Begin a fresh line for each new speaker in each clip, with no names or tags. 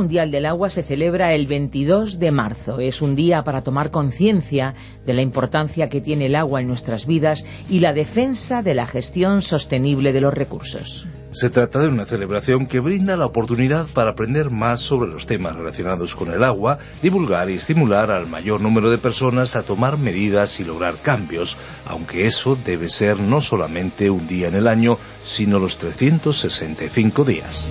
Mundial del Agua se celebra el 22 de marzo. Es un día para tomar conciencia de la importancia que tiene el agua en nuestras vidas y la defensa de la gestión sostenible de los recursos.
Se trata de una celebración que brinda la oportunidad para aprender más sobre los temas relacionados con el agua, divulgar y estimular al mayor número de personas a tomar medidas y lograr cambios, aunque eso debe ser no solamente un día en el año, sino los 365 días.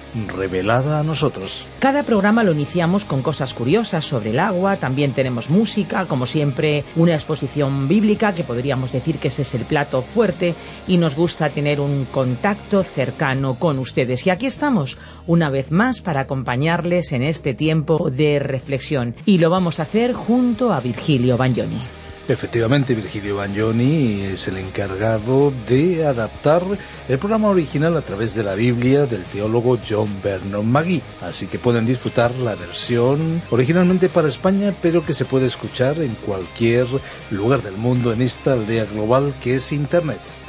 revelada a nosotros.
Cada programa lo iniciamos con cosas curiosas sobre el agua, también tenemos música, como siempre una exposición bíblica, que podríamos decir que ese es el plato fuerte, y nos gusta tener un contacto cercano con ustedes. Y aquí estamos, una vez más, para acompañarles en este tiempo de reflexión, y lo vamos a hacer junto a Virgilio Bagnoni.
Efectivamente, Virgilio Bagnoni es el encargado de adaptar el programa original a través de la Biblia del teólogo John Vernon Magee. Así que pueden disfrutar la versión originalmente para España, pero que se puede escuchar en cualquier lugar del mundo en esta aldea global que es Internet.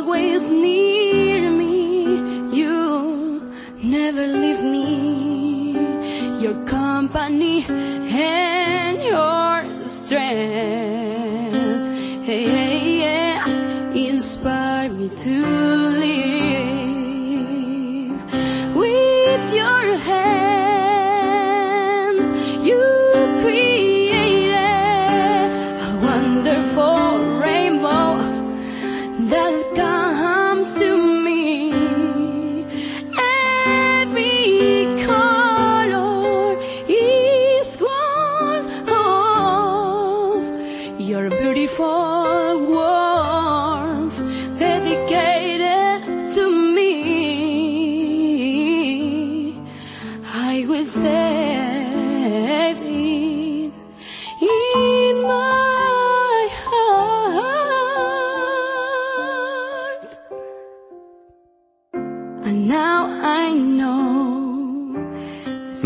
always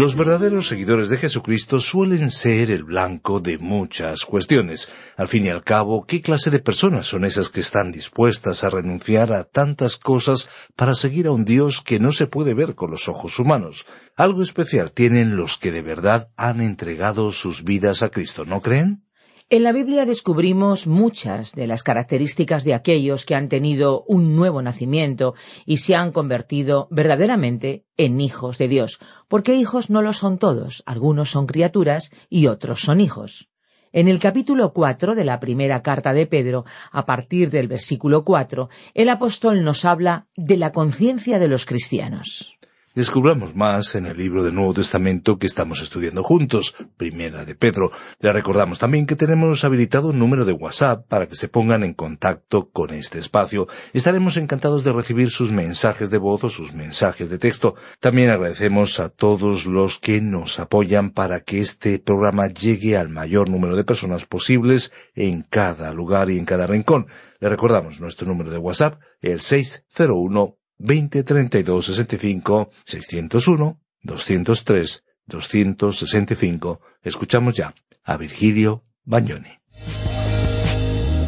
Los verdaderos seguidores de Jesucristo suelen ser el blanco de muchas cuestiones. Al fin y al cabo, ¿qué clase de personas son esas que están dispuestas a renunciar a tantas cosas para seguir a un Dios que no se puede ver con los ojos humanos? Algo especial tienen los que de verdad han entregado sus vidas a Cristo, ¿no creen?
En la Biblia descubrimos muchas de las características de aquellos que han tenido un nuevo nacimiento y se han convertido verdaderamente en hijos de Dios, porque hijos no lo son todos, algunos son criaturas y otros son hijos. En el capítulo cuatro de la primera carta de Pedro, a partir del versículo cuatro, el apóstol nos habla de la conciencia de los cristianos.
Descubramos más en el libro del Nuevo Testamento que estamos estudiando juntos, Primera de Pedro. Le recordamos también que tenemos habilitado un número de WhatsApp para que se pongan en contacto con este espacio. Estaremos encantados de recibir sus mensajes de voz o sus mensajes de texto. También agradecemos a todos los que nos apoyan para que este programa llegue al mayor número de personas posibles en cada lugar y en cada rincón. Le recordamos nuestro número de WhatsApp, el 601 2032 65 601 203 265. Escuchamos ya a Virgilio Bagnoni.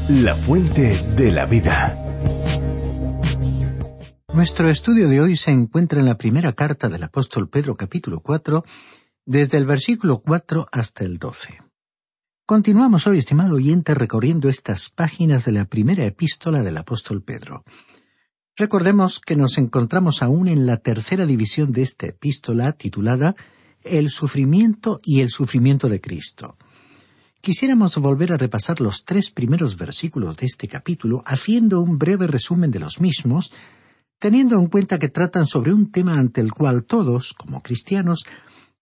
La fuente de la vida.
Nuestro estudio de hoy se encuentra en la primera carta del apóstol Pedro capítulo 4, desde el versículo 4 hasta el 12. Continuamos hoy, estimado oyente, recorriendo estas páginas de la primera epístola del apóstol Pedro. Recordemos que nos encontramos aún en la tercera división de esta epístola titulada El sufrimiento y el sufrimiento de Cristo. Quisiéramos volver a repasar los tres primeros versículos de este capítulo haciendo un breve resumen de los mismos, teniendo en cuenta que tratan sobre un tema ante el cual todos, como cristianos,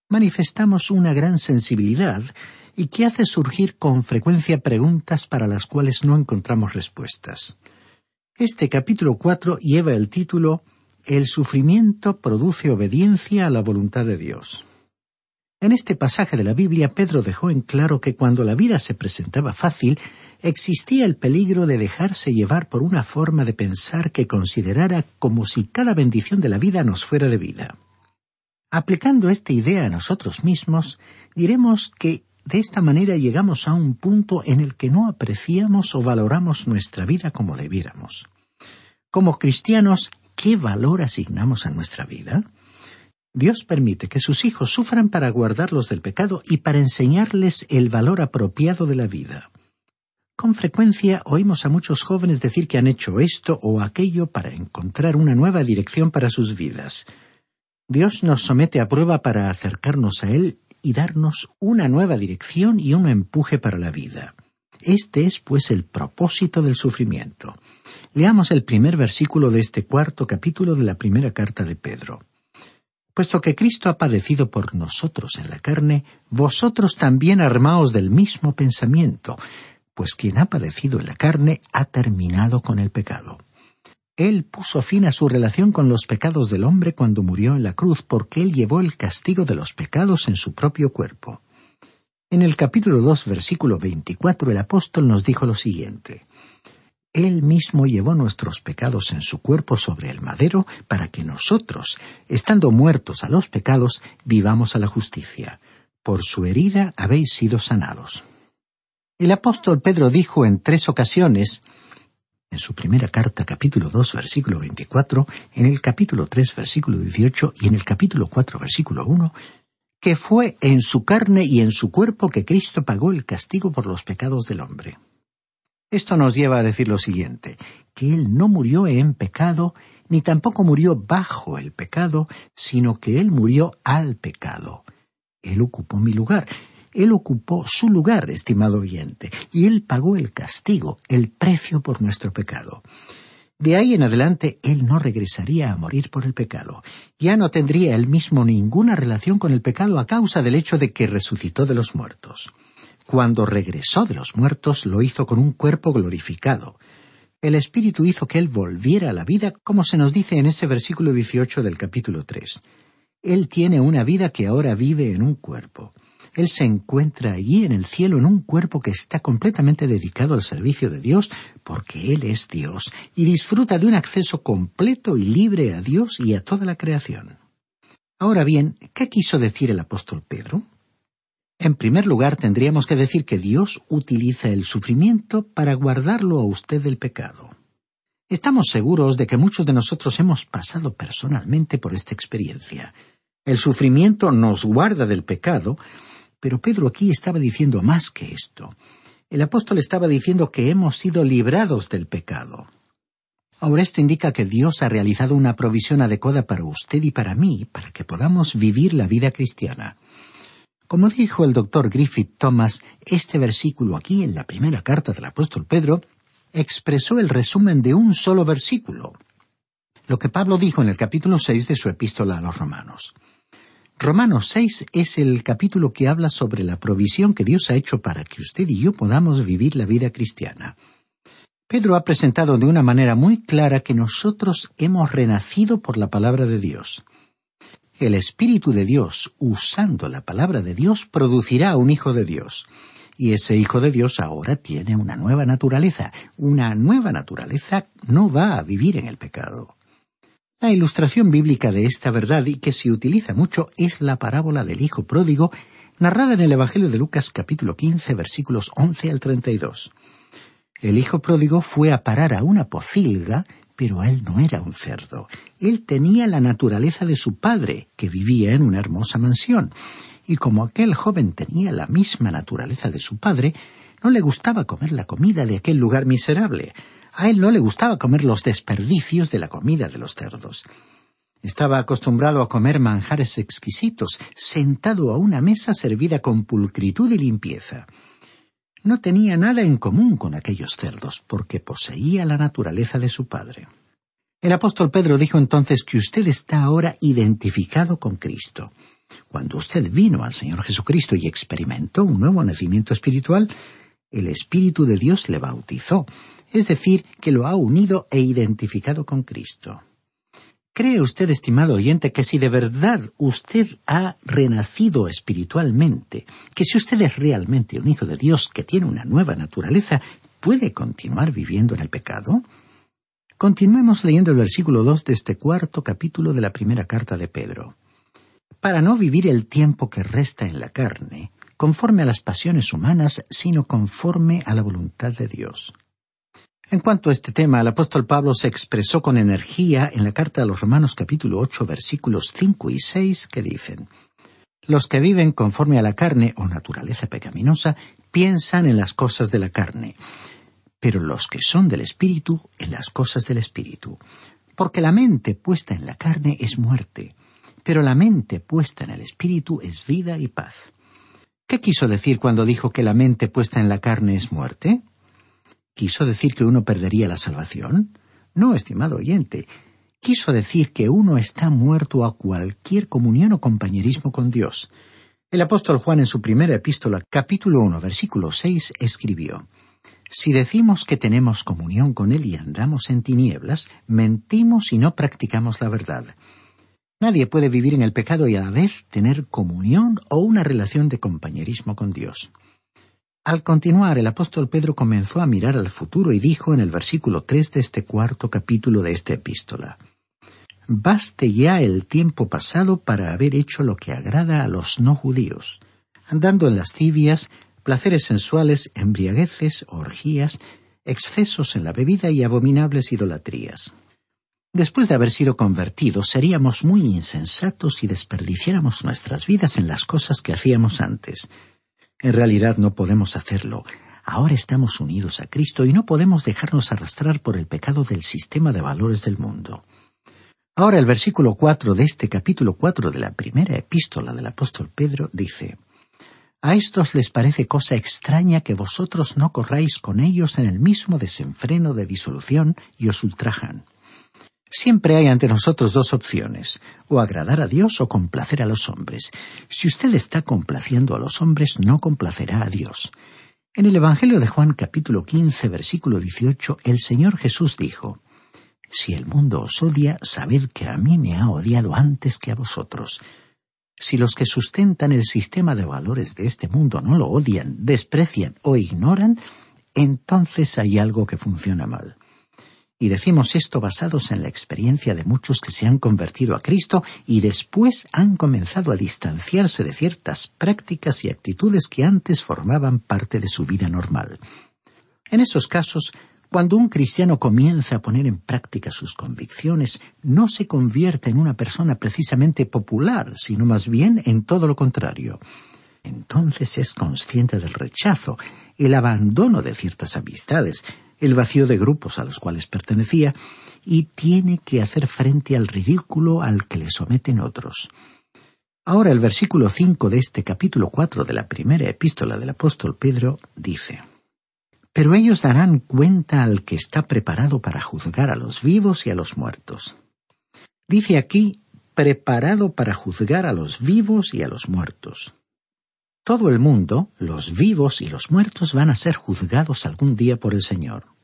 manifestamos una gran sensibilidad y que hace surgir con frecuencia preguntas para las cuales no encontramos respuestas. Este capítulo cuatro lleva el título El sufrimiento produce obediencia a la voluntad de Dios. En este pasaje de la Biblia, Pedro dejó en claro que cuando la vida se presentaba fácil, existía el peligro de dejarse llevar por una forma de pensar que considerara como si cada bendición de la vida nos fuera debida. Aplicando esta idea a nosotros mismos, diremos que de esta manera llegamos a un punto en el que no apreciamos o valoramos nuestra vida como debiéramos. Como cristianos, ¿qué valor asignamos a nuestra vida? Dios permite que sus hijos sufran para guardarlos del pecado y para enseñarles el valor apropiado de la vida. Con frecuencia oímos a muchos jóvenes decir que han hecho esto o aquello para encontrar una nueva dirección para sus vidas. Dios nos somete a prueba para acercarnos a Él y darnos una nueva dirección y un empuje para la vida. Este es, pues, el propósito del sufrimiento. Leamos el primer versículo de este cuarto capítulo de la primera carta de Pedro. Puesto que Cristo ha padecido por nosotros en la carne, vosotros también armaos del mismo pensamiento, pues quien ha padecido en la carne ha terminado con el pecado. Él puso fin a su relación con los pecados del hombre cuando murió en la cruz, porque Él llevó el castigo de los pecados en su propio cuerpo. En el capítulo 2, versículo 24, el apóstol nos dijo lo siguiente. Él mismo llevó nuestros pecados en su cuerpo sobre el madero para que nosotros, estando muertos a los pecados, vivamos a la justicia. Por su herida habéis sido sanados. El apóstol Pedro dijo en tres ocasiones, en su primera carta, capítulo 2, versículo 24, en el capítulo 3, versículo 18 y en el capítulo 4, versículo 1, que fue en su carne y en su cuerpo que Cristo pagó el castigo por los pecados del hombre. Esto nos lleva a decir lo siguiente, que Él no murió en pecado, ni tampoco murió bajo el pecado, sino que Él murió al pecado. Él ocupó mi lugar, él ocupó su lugar, estimado oyente, y Él pagó el castigo, el precio por nuestro pecado. De ahí en adelante Él no regresaría a morir por el pecado. Ya no tendría Él mismo ninguna relación con el pecado a causa del hecho de que resucitó de los muertos. Cuando regresó de los muertos lo hizo con un cuerpo glorificado. El Espíritu hizo que Él volviera a la vida, como se nos dice en ese versículo 18 del capítulo 3. Él tiene una vida que ahora vive en un cuerpo. Él se encuentra allí en el cielo en un cuerpo que está completamente dedicado al servicio de Dios porque Él es Dios y disfruta de un acceso completo y libre a Dios y a toda la creación. Ahora bien, ¿qué quiso decir el apóstol Pedro? En primer lugar, tendríamos que decir que Dios utiliza el sufrimiento para guardarlo a usted del pecado. Estamos seguros de que muchos de nosotros hemos pasado personalmente por esta experiencia. El sufrimiento nos guarda del pecado, pero Pedro aquí estaba diciendo más que esto. El apóstol estaba diciendo que hemos sido librados del pecado. Ahora esto indica que Dios ha realizado una provisión adecuada para usted y para mí, para que podamos vivir la vida cristiana. Como dijo el doctor Griffith Thomas, este versículo aquí en la primera carta del apóstol Pedro expresó el resumen de un solo versículo. Lo que Pablo dijo en el capítulo seis de su epístola a los romanos. Romanos seis es el capítulo que habla sobre la provisión que Dios ha hecho para que usted y yo podamos vivir la vida cristiana. Pedro ha presentado de una manera muy clara que nosotros hemos renacido por la palabra de Dios el Espíritu de Dios, usando la palabra de Dios, producirá un Hijo de Dios. Y ese Hijo de Dios ahora tiene una nueva naturaleza. Una nueva naturaleza no va a vivir en el pecado. La ilustración bíblica de esta verdad y que se utiliza mucho es la parábola del Hijo pródigo, narrada en el Evangelio de Lucas capítulo 15 versículos 11 al 32. El Hijo pródigo fue a parar a una pocilga pero él no era un cerdo. Él tenía la naturaleza de su padre, que vivía en una hermosa mansión. Y como aquel joven tenía la misma naturaleza de su padre, no le gustaba comer la comida de aquel lugar miserable. A él no le gustaba comer los desperdicios de la comida de los cerdos. Estaba acostumbrado a comer manjares exquisitos, sentado a una mesa servida con pulcritud y limpieza no tenía nada en común con aquellos cerdos, porque poseía la naturaleza de su padre. El apóstol Pedro dijo entonces que usted está ahora identificado con Cristo. Cuando usted vino al Señor Jesucristo y experimentó un nuevo nacimiento espiritual, el Espíritu de Dios le bautizó, es decir, que lo ha unido e identificado con Cristo. ¿Cree usted, estimado oyente, que si de verdad usted ha renacido espiritualmente, que si usted es realmente un hijo de Dios que tiene una nueva naturaleza, puede continuar viviendo en el pecado? Continuemos leyendo el versículo dos de este cuarto capítulo de la primera carta de Pedro. Para no vivir el tiempo que resta en la carne, conforme a las pasiones humanas, sino conforme a la voluntad de Dios. En cuanto a este tema, el apóstol Pablo se expresó con energía en la carta a los Romanos capítulo ocho versículos cinco y seis que dicen Los que viven conforme a la carne o naturaleza pecaminosa piensan en las cosas de la carne, pero los que son del Espíritu en las cosas del Espíritu. Porque la mente puesta en la carne es muerte, pero la mente puesta en el Espíritu es vida y paz. ¿Qué quiso decir cuando dijo que la mente puesta en la carne es muerte? ¿Quiso decir que uno perdería la salvación? No, estimado oyente. Quiso decir que uno está muerto a cualquier comunión o compañerismo con Dios. El apóstol Juan en su primera epístola, capítulo 1, versículo 6, escribió Si decimos que tenemos comunión con Él y andamos en tinieblas, mentimos y no practicamos la verdad. Nadie puede vivir en el pecado y a la vez tener comunión o una relación de compañerismo con Dios. Al continuar, el apóstol Pedro comenzó a mirar al futuro y dijo en el versículo tres de este cuarto capítulo de esta epístola Baste ya el tiempo pasado para haber hecho lo que agrada a los no judíos, andando en lascivias, placeres sensuales, embriagueces, orgías, excesos en la bebida y abominables idolatrías. Después de haber sido convertidos, seríamos muy insensatos si desperdiciáramos nuestras vidas en las cosas que hacíamos antes, en realidad no podemos hacerlo. Ahora estamos unidos a Cristo y no podemos dejarnos arrastrar por el pecado del sistema de valores del mundo. Ahora el versículo cuatro de este capítulo cuatro de la primera epístola del apóstol Pedro dice A estos les parece cosa extraña que vosotros no corráis con ellos en el mismo desenfreno de disolución y os ultrajan. Siempre hay ante nosotros dos opciones, o agradar a Dios o complacer a los hombres. Si usted está complaciendo a los hombres, no complacerá a Dios. En el Evangelio de Juan capítulo 15 versículo 18, el Señor Jesús dijo, Si el mundo os odia, sabed que a mí me ha odiado antes que a vosotros. Si los que sustentan el sistema de valores de este mundo no lo odian, desprecian o ignoran, entonces hay algo que funciona mal. Y decimos esto basados en la experiencia de muchos que se han convertido a Cristo y después han comenzado a distanciarse de ciertas prácticas y actitudes que antes formaban parte de su vida normal. En esos casos, cuando un cristiano comienza a poner en práctica sus convicciones, no se convierte en una persona precisamente popular, sino más bien en todo lo contrario. Entonces es consciente del rechazo, el abandono de ciertas amistades, el vacío de grupos a los cuales pertenecía, y tiene que hacer frente al ridículo al que le someten otros. Ahora el versículo cinco de este capítulo cuatro de la primera epístola del apóstol Pedro dice Pero ellos darán cuenta al que está preparado para juzgar a los vivos y a los muertos. Dice aquí preparado para juzgar a los vivos y a los muertos. Todo el mundo, los vivos y los muertos, van a ser juzgados algún día por el Señor.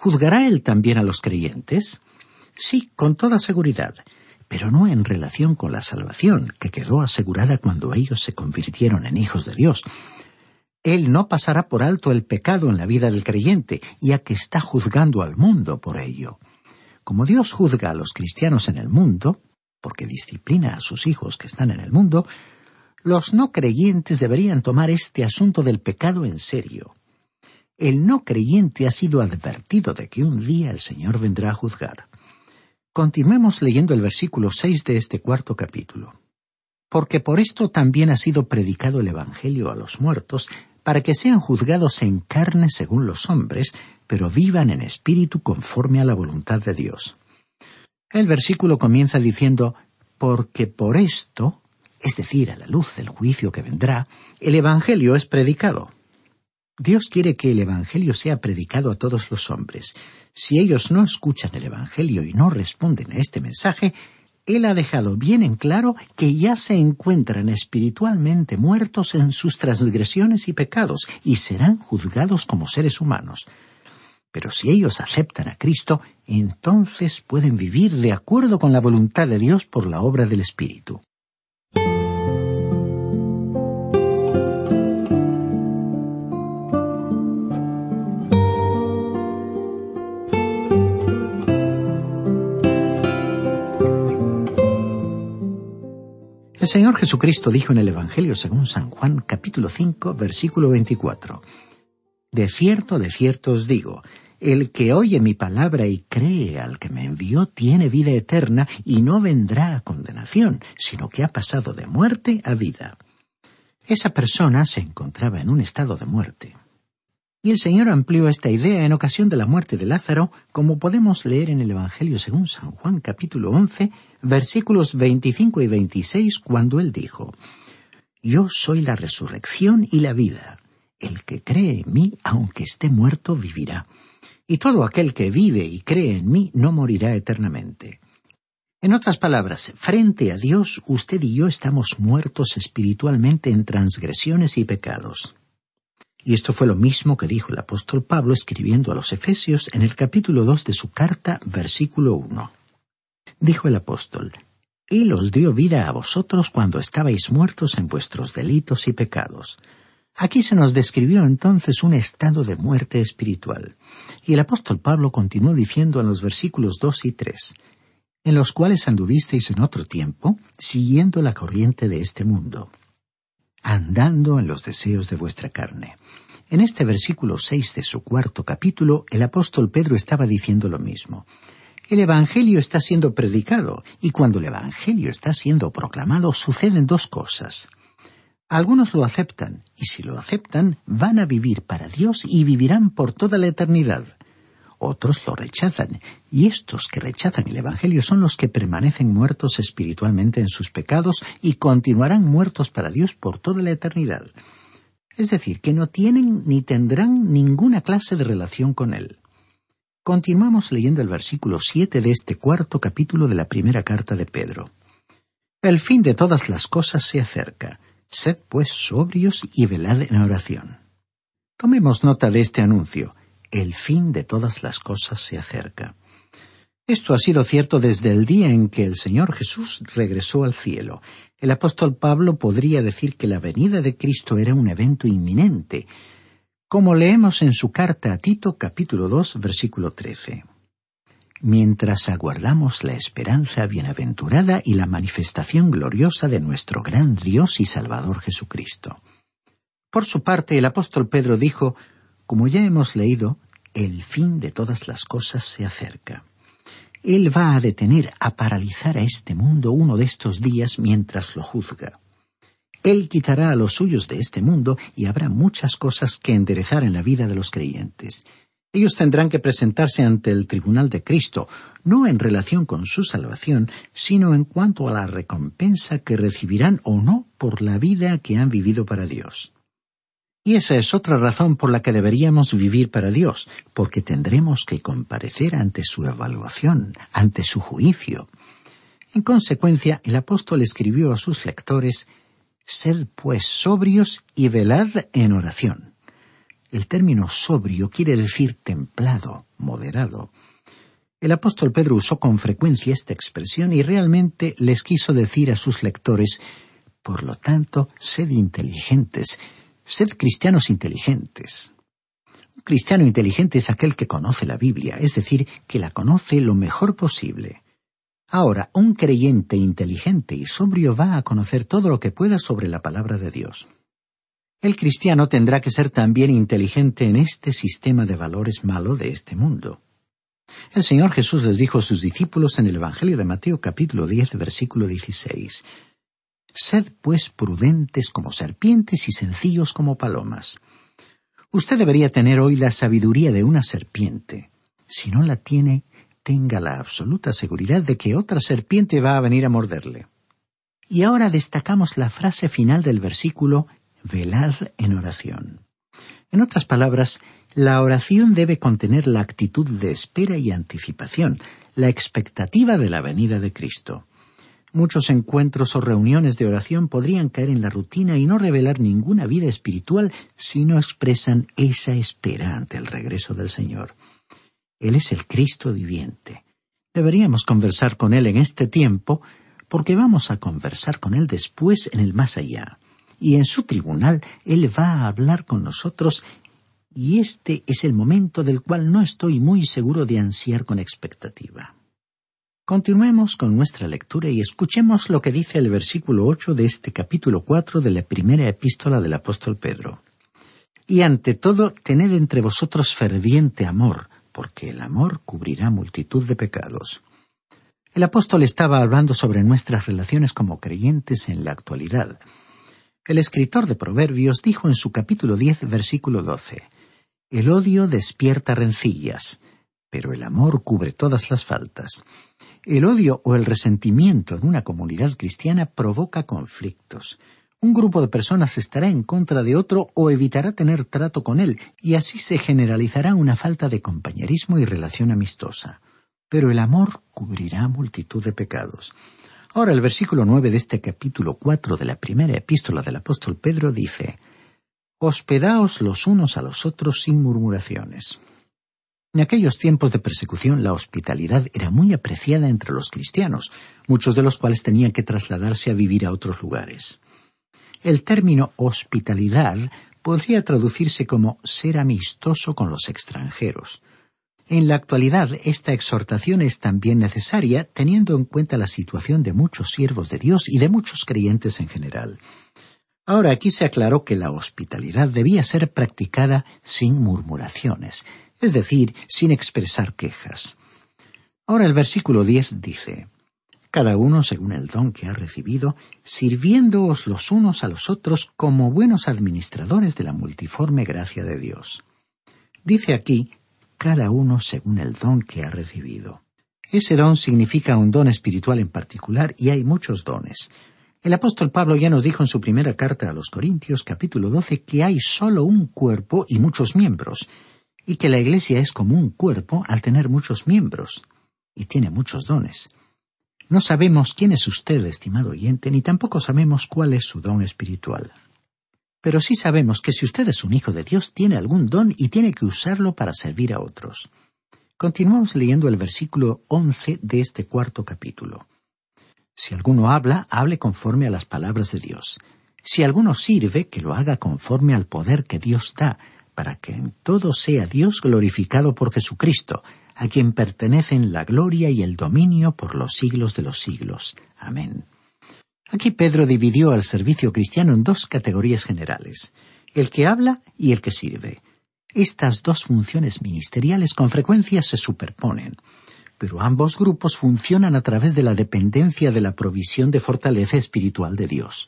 ¿Juzgará Él también a los creyentes? Sí, con toda seguridad, pero no en relación con la salvación, que quedó asegurada cuando ellos se convirtieron en hijos de Dios. Él no pasará por alto el pecado en la vida del creyente, ya que está juzgando al mundo por ello. Como Dios juzga a los cristianos en el mundo, porque disciplina a sus hijos que están en el mundo, los no creyentes deberían tomar este asunto del pecado en serio. El no creyente ha sido advertido de que un día el Señor vendrá a juzgar. Continuemos leyendo el versículo seis de este cuarto capítulo. Porque por esto también ha sido predicado el Evangelio a los muertos, para que sean juzgados en carne según los hombres, pero vivan en espíritu conforme a la voluntad de Dios. El versículo comienza diciendo, porque por esto es decir, a la luz del juicio que vendrá, el Evangelio es predicado. Dios quiere que el Evangelio sea predicado a todos los hombres. Si ellos no escuchan el Evangelio y no responden a este mensaje, Él ha dejado bien en claro que ya se encuentran espiritualmente muertos en sus transgresiones y pecados y serán juzgados como seres humanos. Pero si ellos aceptan a Cristo, entonces pueden vivir de acuerdo con la voluntad de Dios por la obra del Espíritu. El Señor Jesucristo dijo en el Evangelio según San Juan capítulo 5 versículo 24 De cierto, de cierto os digo, el que oye mi palabra y cree al que me envió tiene vida eterna y no vendrá a condenación, sino que ha pasado de muerte a vida. Esa persona se encontraba en un estado de muerte. Y el Señor amplió esta idea en ocasión de la muerte de Lázaro, como podemos leer en el Evangelio según San Juan capítulo 11, versículos 25 y 26, cuando él dijo, Yo soy la resurrección y la vida. El que cree en mí, aunque esté muerto, vivirá. Y todo aquel que vive y cree en mí no morirá eternamente. En otras palabras, frente a Dios, usted y yo estamos muertos espiritualmente en transgresiones y pecados. Y esto fue lo mismo que dijo el apóstol Pablo escribiendo a los Efesios en el capítulo dos de su carta, versículo uno. Dijo el apóstol, Él os dio vida a vosotros cuando estabais muertos en vuestros delitos y pecados. Aquí se nos describió entonces un estado de muerte espiritual. Y el apóstol Pablo continuó diciendo en los versículos dos y tres, en los cuales anduvisteis en otro tiempo, siguiendo la corriente de este mundo, andando en los deseos de vuestra carne en este versículo seis de su cuarto capítulo, el apóstol Pedro estaba diciendo lo mismo. El Evangelio está siendo predicado, y cuando el Evangelio está siendo proclamado suceden dos cosas. Algunos lo aceptan, y si lo aceptan, van a vivir para Dios y vivirán por toda la eternidad. Otros lo rechazan, y estos que rechazan el Evangelio son los que permanecen muertos espiritualmente en sus pecados y continuarán muertos para Dios por toda la eternidad es decir, que no tienen ni tendrán ninguna clase de relación con Él. Continuamos leyendo el versículo siete de este cuarto capítulo de la primera carta de Pedro. El fin de todas las cosas se acerca. Sed pues sobrios y velad en oración. Tomemos nota de este anuncio. El fin de todas las cosas se acerca. Esto ha sido cierto desde el día en que el Señor Jesús regresó al cielo. El apóstol Pablo podría decir que la venida de Cristo era un evento inminente, como leemos en su carta a Tito capítulo 2 versículo 13. mientras aguardamos la esperanza bienaventurada y la manifestación gloriosa de nuestro gran Dios y Salvador Jesucristo. Por su parte, el apóstol Pedro dijo, como ya hemos leído, el fin de todas las cosas se acerca. Él va a detener, a paralizar a este mundo uno de estos días mientras lo juzga. Él quitará a los suyos de este mundo y habrá muchas cosas que enderezar en la vida de los creyentes. Ellos tendrán que presentarse ante el tribunal de Cristo, no en relación con su salvación, sino en cuanto a la recompensa que recibirán o no por la vida que han vivido para Dios. Y esa es otra razón por la que deberíamos vivir para Dios, porque tendremos que comparecer ante su evaluación, ante su juicio. En consecuencia, el apóstol escribió a sus lectores Sed pues sobrios y velad en oración. El término sobrio quiere decir templado, moderado. El apóstol Pedro usó con frecuencia esta expresión y realmente les quiso decir a sus lectores, por lo tanto, sed inteligentes, sed cristianos inteligentes. Un cristiano inteligente es aquel que conoce la Biblia, es decir, que la conoce lo mejor posible. Ahora, un creyente inteligente y sobrio va a conocer todo lo que pueda sobre la palabra de Dios. El cristiano tendrá que ser también inteligente en este sistema de valores malo de este mundo. El Señor Jesús les dijo a sus discípulos en el Evangelio de Mateo capítulo 10 versículo 16, Sed pues prudentes como serpientes y sencillos como palomas. Usted debería tener hoy la sabiduría de una serpiente. Si no la tiene, tenga la absoluta seguridad de que otra serpiente va a venir a morderle. Y ahora destacamos la frase final del versículo velad en oración. En otras palabras, la oración debe contener la actitud de espera y anticipación, la expectativa de la venida de Cristo. Muchos encuentros o reuniones de oración podrían caer en la rutina y no revelar ninguna vida espiritual si no expresan esa espera ante el regreso del Señor. Él es el Cristo viviente. Deberíamos conversar con Él en este tiempo porque vamos a conversar con Él después en el más allá y en su tribunal Él va a hablar con nosotros y este es el momento del cual no estoy muy seguro de ansiar con expectativa. Continuemos con nuestra lectura y escuchemos lo que dice el versículo ocho de este capítulo cuatro de la primera epístola del apóstol Pedro. Y ante todo, tened entre vosotros ferviente amor, porque el amor cubrirá multitud de pecados. El apóstol estaba hablando sobre nuestras relaciones como creyentes en la actualidad, el escritor de Proverbios dijo en su capítulo diez, versículo doce, El odio despierta rencillas, pero el amor cubre todas las faltas. El odio o el resentimiento en una comunidad cristiana provoca conflictos. Un grupo de personas estará en contra de otro o evitará tener trato con él, y así se generalizará una falta de compañerismo y relación amistosa. Pero el amor cubrirá multitud de pecados. Ahora el versículo nueve de este capítulo cuatro de la primera epístola del apóstol Pedro dice Hospedaos los unos a los otros sin murmuraciones. En aquellos tiempos de persecución la hospitalidad era muy apreciada entre los cristianos, muchos de los cuales tenían que trasladarse a vivir a otros lugares. El término hospitalidad podría traducirse como ser amistoso con los extranjeros. En la actualidad, esta exhortación es también necesaria teniendo en cuenta la situación de muchos siervos de Dios y de muchos creyentes en general. Ahora aquí se aclaró que la hospitalidad debía ser practicada sin murmuraciones, es decir, sin expresar quejas. Ahora el versículo diez dice Cada uno según el don que ha recibido, sirviéndoos los unos a los otros como buenos administradores de la multiforme gracia de Dios. Dice aquí cada uno según el don que ha recibido. Ese don significa un don espiritual en particular y hay muchos dones. El apóstol Pablo ya nos dijo en su primera carta a los Corintios capítulo 12 que hay solo un cuerpo y muchos miembros, y que la Iglesia es como un cuerpo al tener muchos miembros, y tiene muchos dones. No sabemos quién es usted, estimado oyente, ni tampoco sabemos cuál es su don espiritual. Pero sí sabemos que si usted es un hijo de Dios, tiene algún don y tiene que usarlo para servir a otros. Continuamos leyendo el versículo once de este cuarto capítulo. Si alguno habla, hable conforme a las palabras de Dios. Si alguno sirve, que lo haga conforme al poder que Dios da, para que en todo sea Dios glorificado por Jesucristo, a quien pertenecen la gloria y el dominio por los siglos de los siglos. Amén. Aquí Pedro dividió al servicio cristiano en dos categorías generales, el que habla y el que sirve. Estas dos funciones ministeriales con frecuencia se superponen, pero ambos grupos funcionan a través de la dependencia de la provisión de fortaleza espiritual de Dios.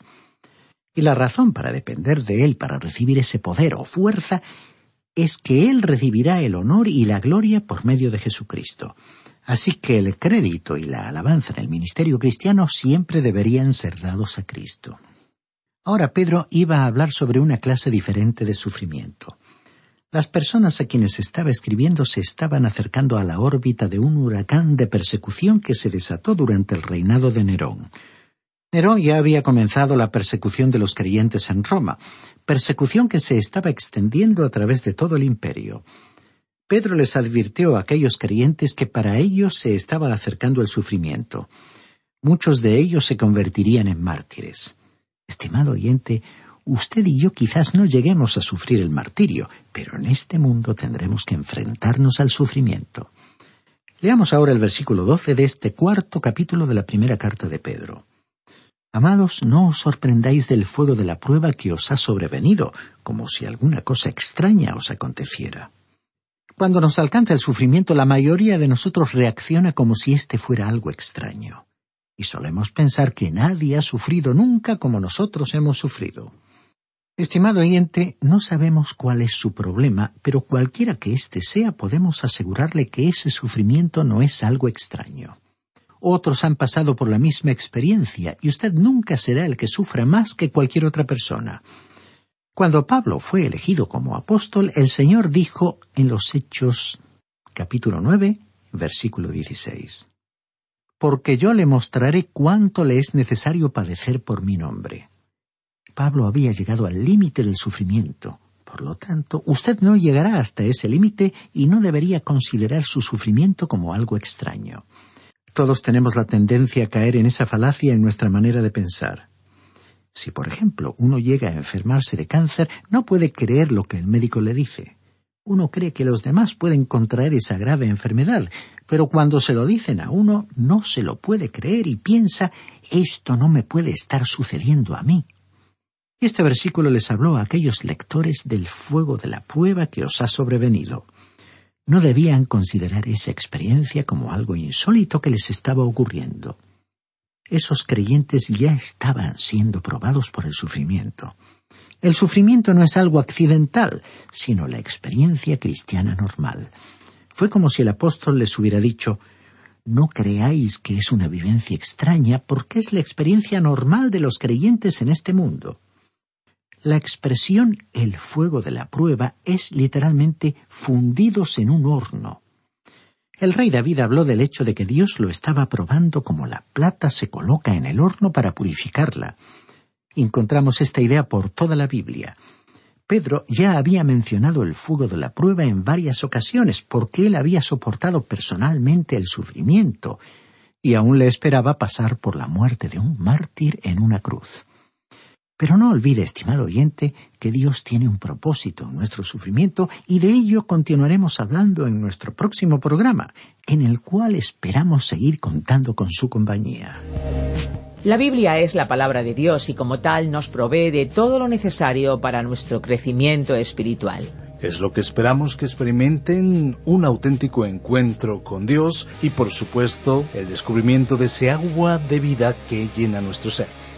Y la razón para depender de Él para recibir ese poder o fuerza es que Él recibirá el honor y la gloria por medio de Jesucristo. Así que el crédito y la alabanza en el ministerio cristiano siempre deberían ser dados a Cristo. Ahora Pedro iba a hablar sobre una clase diferente de sufrimiento. Las personas a quienes estaba escribiendo se estaban acercando a la órbita de un huracán de persecución que se desató durante el reinado de Nerón. Nerón ya había comenzado la persecución de los creyentes en Roma, persecución que se estaba extendiendo a través de todo el imperio. Pedro les advirtió a aquellos creyentes que para ellos se estaba acercando el sufrimiento. Muchos de ellos se convertirían en mártires. Estimado oyente, usted y yo quizás no lleguemos a sufrir el martirio, pero en este mundo tendremos que enfrentarnos al sufrimiento. Leamos ahora el versículo doce de este cuarto capítulo de la primera carta de Pedro. Amados, no os sorprendáis del fuego de la prueba que os ha sobrevenido, como si alguna cosa extraña os aconteciera. Cuando nos alcanza el sufrimiento, la mayoría de nosotros reacciona como si éste fuera algo extraño. Y solemos pensar que nadie ha sufrido nunca como nosotros hemos sufrido. Estimado oyente, no sabemos cuál es su problema, pero cualquiera que éste sea, podemos asegurarle que ese sufrimiento no es algo extraño. Otros han pasado por la misma experiencia y usted nunca será el que sufra más que cualquier otra persona. Cuando Pablo fue elegido como apóstol, el Señor dijo en los Hechos capítulo 9, versículo 16, Porque yo le mostraré cuánto le es necesario padecer por mi nombre. Pablo había llegado al límite del sufrimiento. Por lo tanto, usted no llegará hasta ese límite y no debería considerar su sufrimiento como algo extraño. Todos tenemos la tendencia a caer en esa falacia en nuestra manera de pensar. Si, por ejemplo, uno llega a enfermarse de cáncer, no puede creer lo que el médico le dice. Uno cree que los demás pueden contraer esa grave enfermedad, pero cuando se lo dicen a uno, no se lo puede creer y piensa, esto no me puede estar sucediendo a mí. Este versículo les habló a aquellos lectores del fuego de la prueba que os ha sobrevenido no debían considerar esa experiencia como algo insólito que les estaba ocurriendo. Esos creyentes ya estaban siendo probados por el sufrimiento. El sufrimiento no es algo accidental, sino la experiencia cristiana normal. Fue como si el apóstol les hubiera dicho No creáis que es una vivencia extraña porque es la experiencia normal de los creyentes en este mundo. La expresión el fuego de la prueba es literalmente fundidos en un horno. El rey David habló del hecho de que Dios lo estaba probando como la plata se coloca en el horno para purificarla. Encontramos esta idea por toda la Biblia. Pedro ya había mencionado el fuego de la prueba en varias ocasiones porque él había soportado personalmente el sufrimiento y aún le esperaba pasar por la muerte de un mártir en una cruz. Pero no olvide, estimado oyente, que Dios tiene un propósito en nuestro sufrimiento y de ello continuaremos hablando en nuestro próximo programa, en el cual esperamos seguir contando con su compañía.
La Biblia es la palabra de Dios y como tal nos provee de todo lo necesario para nuestro crecimiento espiritual.
Es lo que esperamos que experimenten un auténtico encuentro con Dios y por supuesto el descubrimiento de ese agua de vida que llena nuestro ser.